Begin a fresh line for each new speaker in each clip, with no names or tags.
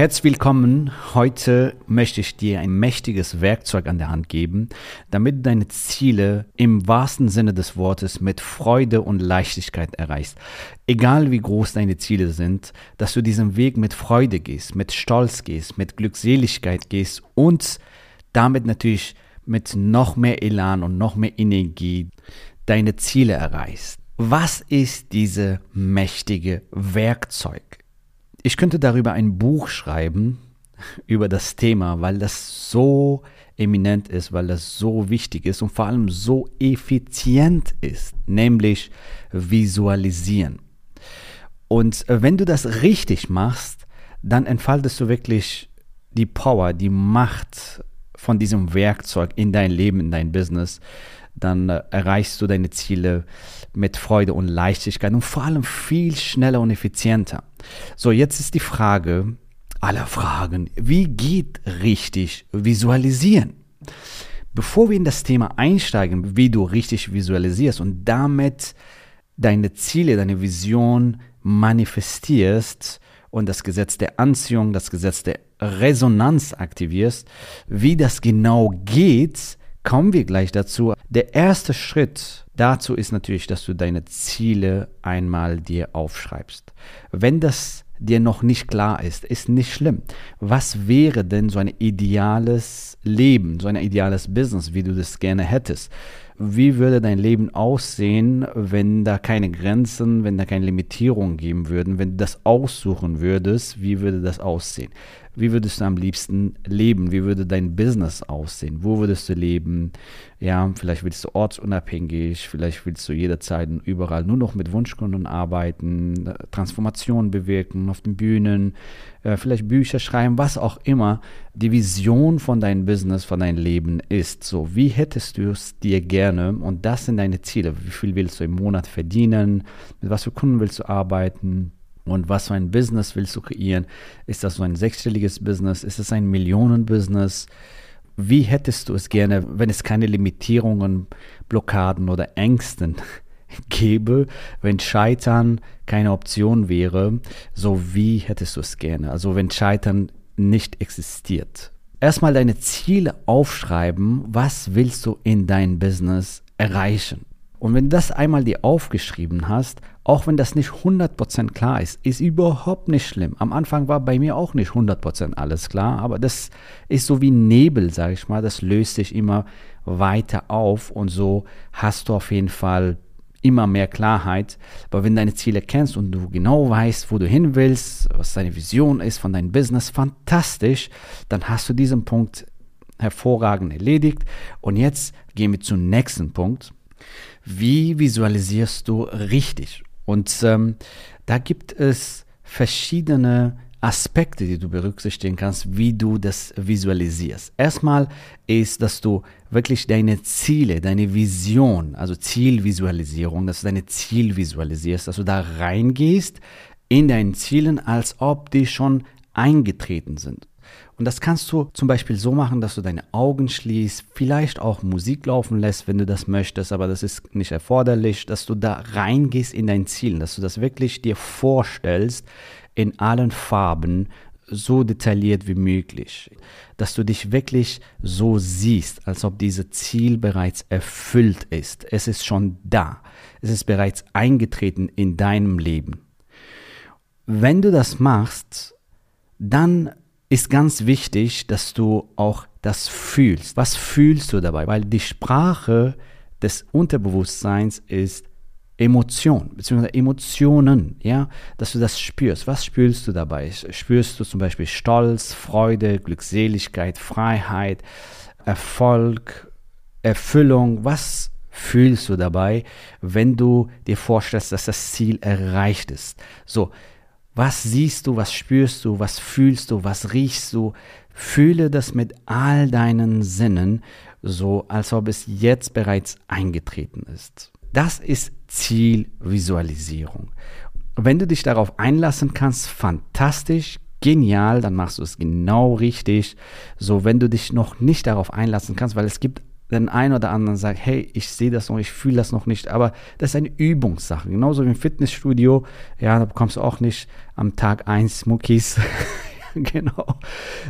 Herzlich willkommen. Heute möchte ich dir ein mächtiges Werkzeug an der Hand geben, damit du deine Ziele im wahrsten Sinne des Wortes mit Freude und Leichtigkeit erreichst. Egal wie groß deine Ziele sind, dass du diesen Weg mit Freude gehst, mit Stolz gehst, mit Glückseligkeit gehst und damit natürlich mit noch mehr Elan und noch mehr Energie deine Ziele erreichst. Was ist dieses mächtige Werkzeug? Ich könnte darüber ein Buch schreiben, über das Thema, weil das so eminent ist, weil das so wichtig ist und vor allem so effizient ist, nämlich visualisieren. Und äh, wenn du das richtig machst, dann entfaltest du wirklich die Power, die Macht von diesem Werkzeug in dein Leben, in dein Business. Dann äh, erreichst du deine Ziele mit Freude und Leichtigkeit und vor allem viel schneller und effizienter. So, jetzt ist die Frage aller Fragen, wie geht richtig visualisieren? Bevor wir in das Thema einsteigen, wie du richtig visualisierst und damit deine Ziele, deine Vision manifestierst und das Gesetz der Anziehung, das Gesetz der Resonanz aktivierst, wie das genau geht, kommen wir gleich dazu. Der erste Schritt dazu ist natürlich, dass du deine Ziele einmal dir aufschreibst. Wenn das dir noch nicht klar ist, ist nicht schlimm. Was wäre denn so ein ideales Leben, so ein ideales Business, wie du das gerne hättest? Wie würde dein Leben aussehen, wenn da keine Grenzen, wenn da keine Limitierungen geben würden, wenn du das aussuchen würdest, wie würde das aussehen? Wie würdest du am liebsten leben? Wie würde dein Business aussehen? Wo würdest du leben? Ja, vielleicht willst du ortsunabhängig, vielleicht willst du jederzeit und überall nur noch mit Wunschkunden arbeiten, Transformationen bewirken auf den Bühnen, vielleicht Bücher schreiben, was auch immer die Vision von deinem Business, von deinem Leben ist. So, wie hättest du es dir gerne? Und das sind deine Ziele. Wie viel willst du im Monat verdienen? Mit was für Kunden willst du arbeiten? Und was für ein Business willst du kreieren? Ist das so ein sechsstelliges Business? Ist es ein Millionenbusiness? Wie hättest du es gerne, wenn es keine Limitierungen, Blockaden oder Ängsten gäbe, wenn Scheitern keine Option wäre? So wie hättest du es gerne? Also wenn Scheitern nicht existiert. Erstmal deine Ziele aufschreiben. Was willst du in dein Business erreichen? Und wenn du das einmal dir aufgeschrieben hast, auch wenn das nicht 100% klar ist, ist überhaupt nicht schlimm. Am Anfang war bei mir auch nicht 100% alles klar, aber das ist so wie Nebel, sage ich mal, das löst sich immer weiter auf und so hast du auf jeden Fall immer mehr Klarheit. Aber wenn deine Ziele kennst und du genau weißt, wo du hin willst, was deine Vision ist von deinem Business, fantastisch, dann hast du diesen Punkt hervorragend erledigt. Und jetzt gehen wir zum nächsten Punkt. Wie visualisierst du richtig? Und ähm, da gibt es verschiedene Aspekte, die du berücksichtigen kannst, wie du das visualisierst. Erstmal ist, dass du wirklich deine Ziele, deine Vision, also Zielvisualisierung, dass du deine Ziel visualisierst, dass du da reingehst in deinen Zielen, als ob die schon eingetreten sind. Und das kannst du zum Beispiel so machen, dass du deine Augen schließt, vielleicht auch Musik laufen lässt, wenn du das möchtest, aber das ist nicht erforderlich, dass du da reingehst in dein Ziel, dass du das wirklich dir vorstellst in allen Farben, so detailliert wie möglich, dass du dich wirklich so siehst, als ob dieses Ziel bereits erfüllt ist. Es ist schon da. Es ist bereits eingetreten in deinem Leben. Wenn du das machst, dann ist ganz wichtig, dass du auch das fühlst. Was fühlst du dabei? Weil die Sprache des Unterbewusstseins ist Emotion, beziehungsweise Emotionen, ja, dass du das spürst. Was spürst du dabei? Spürst du zum Beispiel Stolz, Freude, Glückseligkeit, Freiheit, Erfolg, Erfüllung? Was fühlst du dabei, wenn du dir vorstellst, dass das Ziel erreicht ist? So, was siehst du, was spürst du, was fühlst du, was riechst du? Fühle das mit all deinen Sinnen, so als ob es jetzt bereits eingetreten ist. Das ist Zielvisualisierung. Wenn du dich darauf einlassen kannst, fantastisch, genial, dann machst du es genau richtig. So, wenn du dich noch nicht darauf einlassen kannst, weil es gibt den einen oder anderen sagt, hey, ich sehe das noch, ich fühle das noch nicht, aber das ist eine Übungssache. Genauso wie im Fitnessstudio, ja, da bekommst du auch nicht am Tag eins Muckis, genau,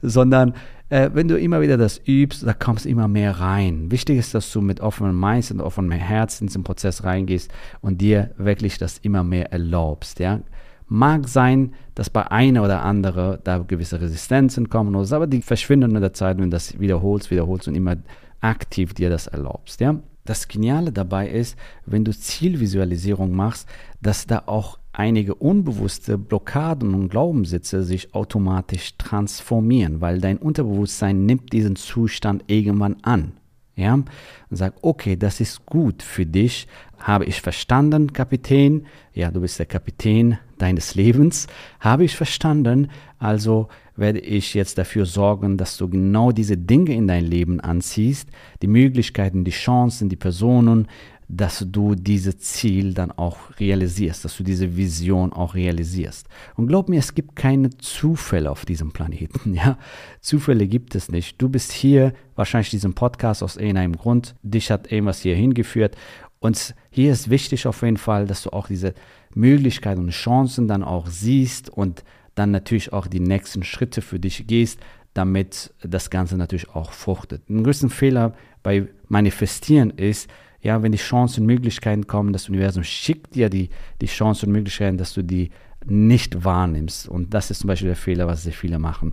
sondern äh, wenn du immer wieder das übst, da kommst immer mehr rein. Wichtig ist, dass du mit offenem Mind und offenem Herz in diesen Prozess reingehst und dir wirklich das immer mehr erlaubst. Ja? Mag sein, dass bei einer oder anderen da gewisse Resistenzen kommen, aber die verschwinden mit der Zeit, wenn du das wiederholst, wiederholst und immer aktiv dir das erlaubst. Ja? Das Geniale dabei ist, wenn du Zielvisualisierung machst, dass da auch einige unbewusste Blockaden und Glaubenssitze sich automatisch transformieren, weil dein Unterbewusstsein nimmt diesen Zustand irgendwann an. Ja, und sagt, okay, das ist gut für dich, habe ich verstanden, Kapitän. Ja, du bist der Kapitän deines Lebens, habe ich verstanden. Also werde ich jetzt dafür sorgen, dass du genau diese Dinge in dein Leben anziehst, die Möglichkeiten, die Chancen, die Personen, dass du dieses Ziel dann auch realisierst, dass du diese Vision auch realisierst. Und glaub mir, es gibt keine Zufälle auf diesem Planeten. Ja? Zufälle gibt es nicht. Du bist hier, wahrscheinlich diesen Podcast aus irgendeinem Grund. Dich hat irgendwas hier hingeführt. Und hier ist wichtig auf jeden Fall, dass du auch diese Möglichkeiten und Chancen dann auch siehst und dann natürlich auch die nächsten Schritte für dich gehst, damit das Ganze natürlich auch fruchtet. Ein größten Fehler bei Manifestieren ist, ja, wenn die Chancen und Möglichkeiten kommen, das Universum schickt dir die, die Chancen und Möglichkeiten, dass du die nicht wahrnimmst. Und das ist zum Beispiel der Fehler, was sehr viele machen.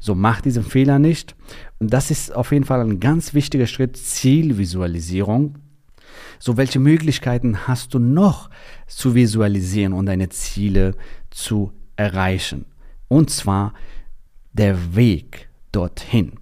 So, mach diesen Fehler nicht. Und das ist auf jeden Fall ein ganz wichtiger Schritt, Zielvisualisierung. So, welche Möglichkeiten hast du noch zu visualisieren und deine Ziele zu erreichen? Und zwar der Weg dorthin.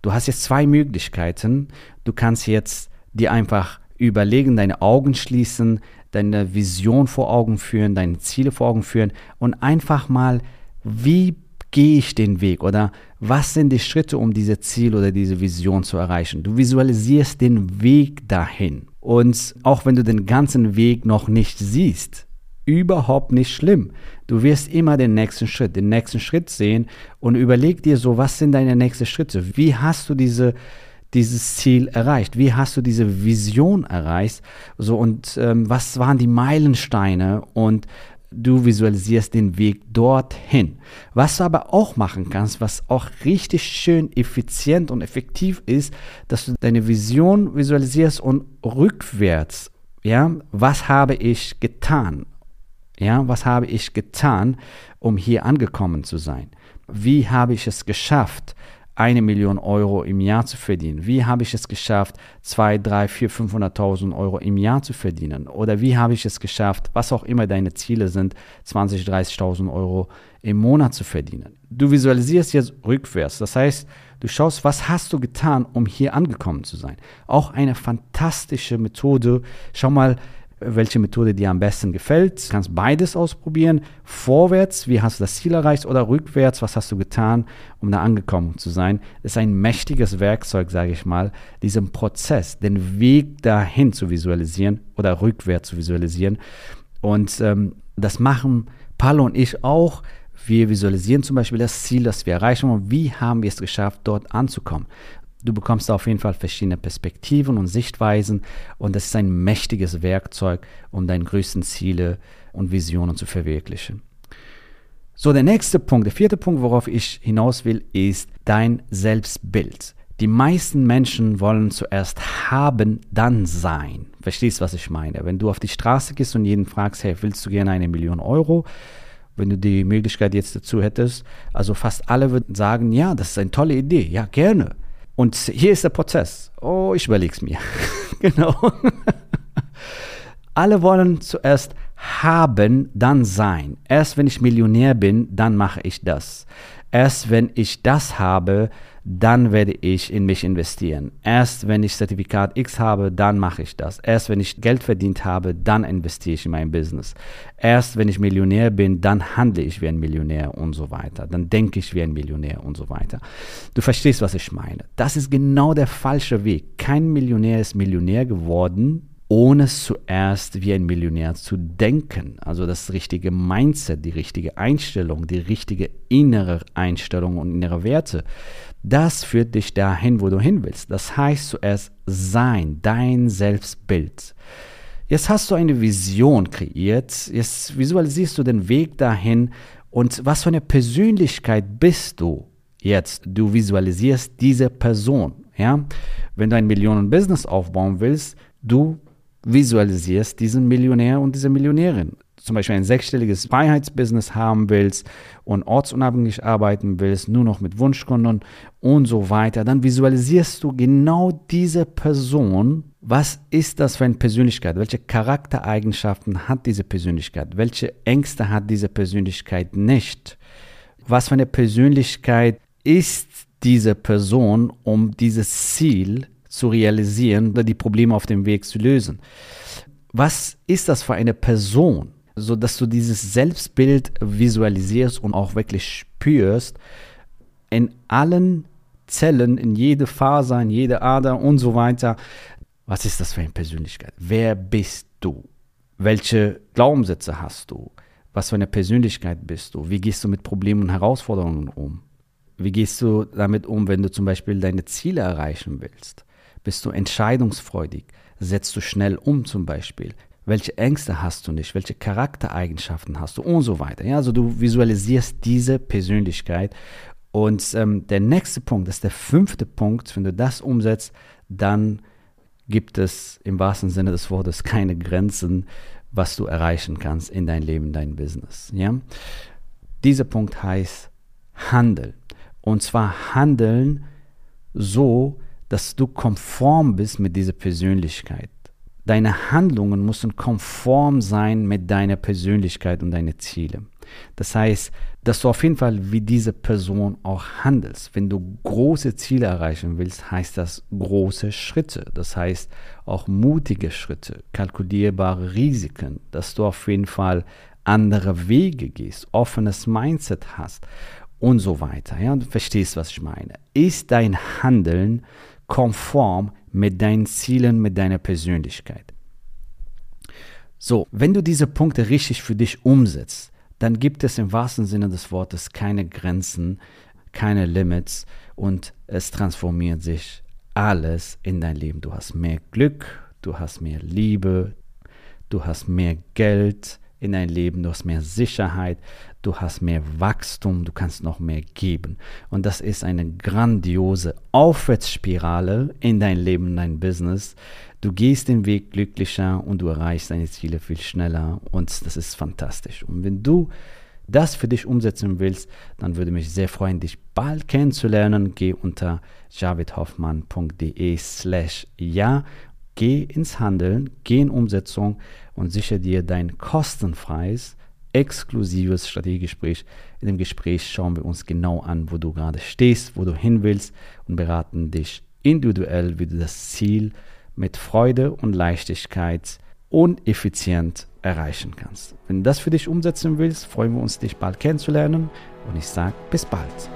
Du hast jetzt zwei Möglichkeiten. Du kannst jetzt dir einfach überlegen, deine Augen schließen, deine Vision vor Augen führen, deine Ziele vor Augen führen und einfach mal, wie gehe ich den Weg oder was sind die Schritte, um diese Ziel oder diese Vision zu erreichen. Du visualisierst den Weg dahin. Und auch wenn du den ganzen Weg noch nicht siehst, überhaupt nicht schlimm. Du wirst immer den nächsten Schritt, den nächsten Schritt sehen und überleg dir so, was sind deine nächsten Schritte? Wie hast du diese dieses Ziel erreicht? Wie hast du diese Vision erreicht? So und ähm, was waren die Meilensteine? Und du visualisierst den Weg dorthin. Was du aber auch machen kannst, was auch richtig schön effizient und effektiv ist, dass du deine Vision visualisierst und rückwärts, ja, was habe ich getan? Ja, was habe ich getan, um hier angekommen zu sein? Wie habe ich es geschafft, eine Million Euro im Jahr zu verdienen? Wie habe ich es geschafft, zwei, drei, vier, 500.000 Euro im Jahr zu verdienen? Oder wie habe ich es geschafft, was auch immer deine Ziele sind, 20, 30.000 Euro im Monat zu verdienen? Du visualisierst jetzt rückwärts. Das heißt, du schaust, was hast du getan, um hier angekommen zu sein? Auch eine fantastische Methode. Schau mal, welche Methode dir am besten gefällt. Du kannst beides ausprobieren. Vorwärts, wie hast du das Ziel erreicht oder rückwärts, was hast du getan, um da angekommen zu sein. Das ist ein mächtiges Werkzeug, sage ich mal, diesen Prozess, den Weg dahin zu visualisieren oder rückwärts zu visualisieren. Und ähm, das machen Paulo und ich auch. Wir visualisieren zum Beispiel das Ziel, das wir erreichen und wie haben wir es geschafft, dort anzukommen. Du bekommst auf jeden Fall verschiedene Perspektiven und Sichtweisen und das ist ein mächtiges Werkzeug, um deine größten Ziele und Visionen zu verwirklichen. So, der nächste Punkt, der vierte Punkt, worauf ich hinaus will, ist dein Selbstbild. Die meisten Menschen wollen zuerst haben, dann sein. Verstehst, was ich meine? Wenn du auf die Straße gehst und jeden fragst, hey, willst du gerne eine Million Euro? Wenn du die Möglichkeit jetzt dazu hättest, also fast alle würden sagen, ja, das ist eine tolle Idee, ja, gerne. Und hier ist der Prozess. Oh, ich überlege es mir. genau. Alle wollen zuerst haben, dann sein. Erst wenn ich Millionär bin, dann mache ich das. Erst wenn ich das habe, dann werde ich in mich investieren. Erst wenn ich Zertifikat X habe, dann mache ich das. Erst wenn ich Geld verdient habe, dann investiere ich in mein Business. Erst wenn ich Millionär bin, dann handle ich wie ein Millionär und so weiter. Dann denke ich wie ein Millionär und so weiter. Du verstehst, was ich meine. Das ist genau der falsche Weg. Kein Millionär ist Millionär geworden, ohne zuerst wie ein Millionär zu denken. Also das richtige Mindset, die richtige Einstellung, die richtige innere Einstellung und innere Werte. Das führt dich dahin, wo du hin willst. Das heißt zuerst sein, dein Selbstbild. Jetzt hast du eine Vision kreiert, jetzt visualisierst du den Weg dahin und was für eine Persönlichkeit bist du jetzt? Du visualisierst diese Person. Ja? Wenn du ein Millionen-Business aufbauen willst, du visualisierst diesen Millionär und diese Millionärin. Zum Beispiel ein sechsstelliges Freiheitsbusiness haben willst und ortsunabhängig arbeiten willst, nur noch mit Wunschkunden und so weiter, dann visualisierst du genau diese Person. Was ist das für eine Persönlichkeit? Welche Charaktereigenschaften hat diese Persönlichkeit? Welche Ängste hat diese Persönlichkeit nicht? Was für eine Persönlichkeit ist diese Person, um dieses Ziel zu realisieren oder die Probleme auf dem Weg zu lösen. Was ist das für eine Person, so dass du dieses Selbstbild visualisierst und auch wirklich spürst in allen Zellen, in jede Faser, in jede Ader und so weiter. Was ist das für eine Persönlichkeit? Wer bist du? Welche Glaubenssätze hast du? Was für eine Persönlichkeit bist du? Wie gehst du mit Problemen und Herausforderungen um? Wie gehst du damit um, wenn du zum Beispiel deine Ziele erreichen willst? Bist du entscheidungsfreudig? Setzt du schnell um zum Beispiel? Welche Ängste hast du nicht? Welche Charaktereigenschaften hast du? Und so weiter. Ja, also du visualisierst diese Persönlichkeit. Und ähm, der nächste Punkt, das ist der fünfte Punkt, wenn du das umsetzt, dann gibt es im wahrsten Sinne des Wortes keine Grenzen, was du erreichen kannst in dein Leben, dein Business. Ja? Dieser Punkt heißt Handeln. Und zwar handeln so, dass du konform bist mit dieser Persönlichkeit. Deine Handlungen müssen konform sein mit deiner Persönlichkeit und deinen Zielen. Das heißt, dass du auf jeden Fall wie diese Person auch handelst. Wenn du große Ziele erreichen willst, heißt das große Schritte. Das heißt auch mutige Schritte, kalkulierbare Risiken, dass du auf jeden Fall andere Wege gehst, offenes Mindset hast und so weiter. Ja, du verstehst, was ich meine. Ist dein Handeln konform mit deinen Zielen, mit deiner Persönlichkeit. So, wenn du diese Punkte richtig für dich umsetzt, dann gibt es im wahrsten Sinne des Wortes keine Grenzen, keine Limits und es transformiert sich alles in dein Leben. Du hast mehr Glück, du hast mehr Liebe, du hast mehr Geld, in dein Leben, du hast mehr Sicherheit, du hast mehr Wachstum, du kannst noch mehr geben. Und das ist eine grandiose Aufwärtsspirale in dein Leben, in dein Business. Du gehst den Weg glücklicher und du erreichst deine Ziele viel schneller und das ist fantastisch. Und wenn du das für dich umsetzen willst, dann würde mich sehr freuen, dich bald kennenzulernen. Geh unter javidhoffmann.de slash ja Geh ins Handeln, geh in Umsetzung und sichere dir dein kostenfreies, exklusives Strategiegespräch. In dem Gespräch schauen wir uns genau an, wo du gerade stehst, wo du hin willst und beraten dich individuell, wie du das Ziel mit Freude und Leichtigkeit und effizient erreichen kannst. Wenn du das für dich umsetzen willst, freuen wir uns, dich bald kennenzulernen und ich sage bis bald.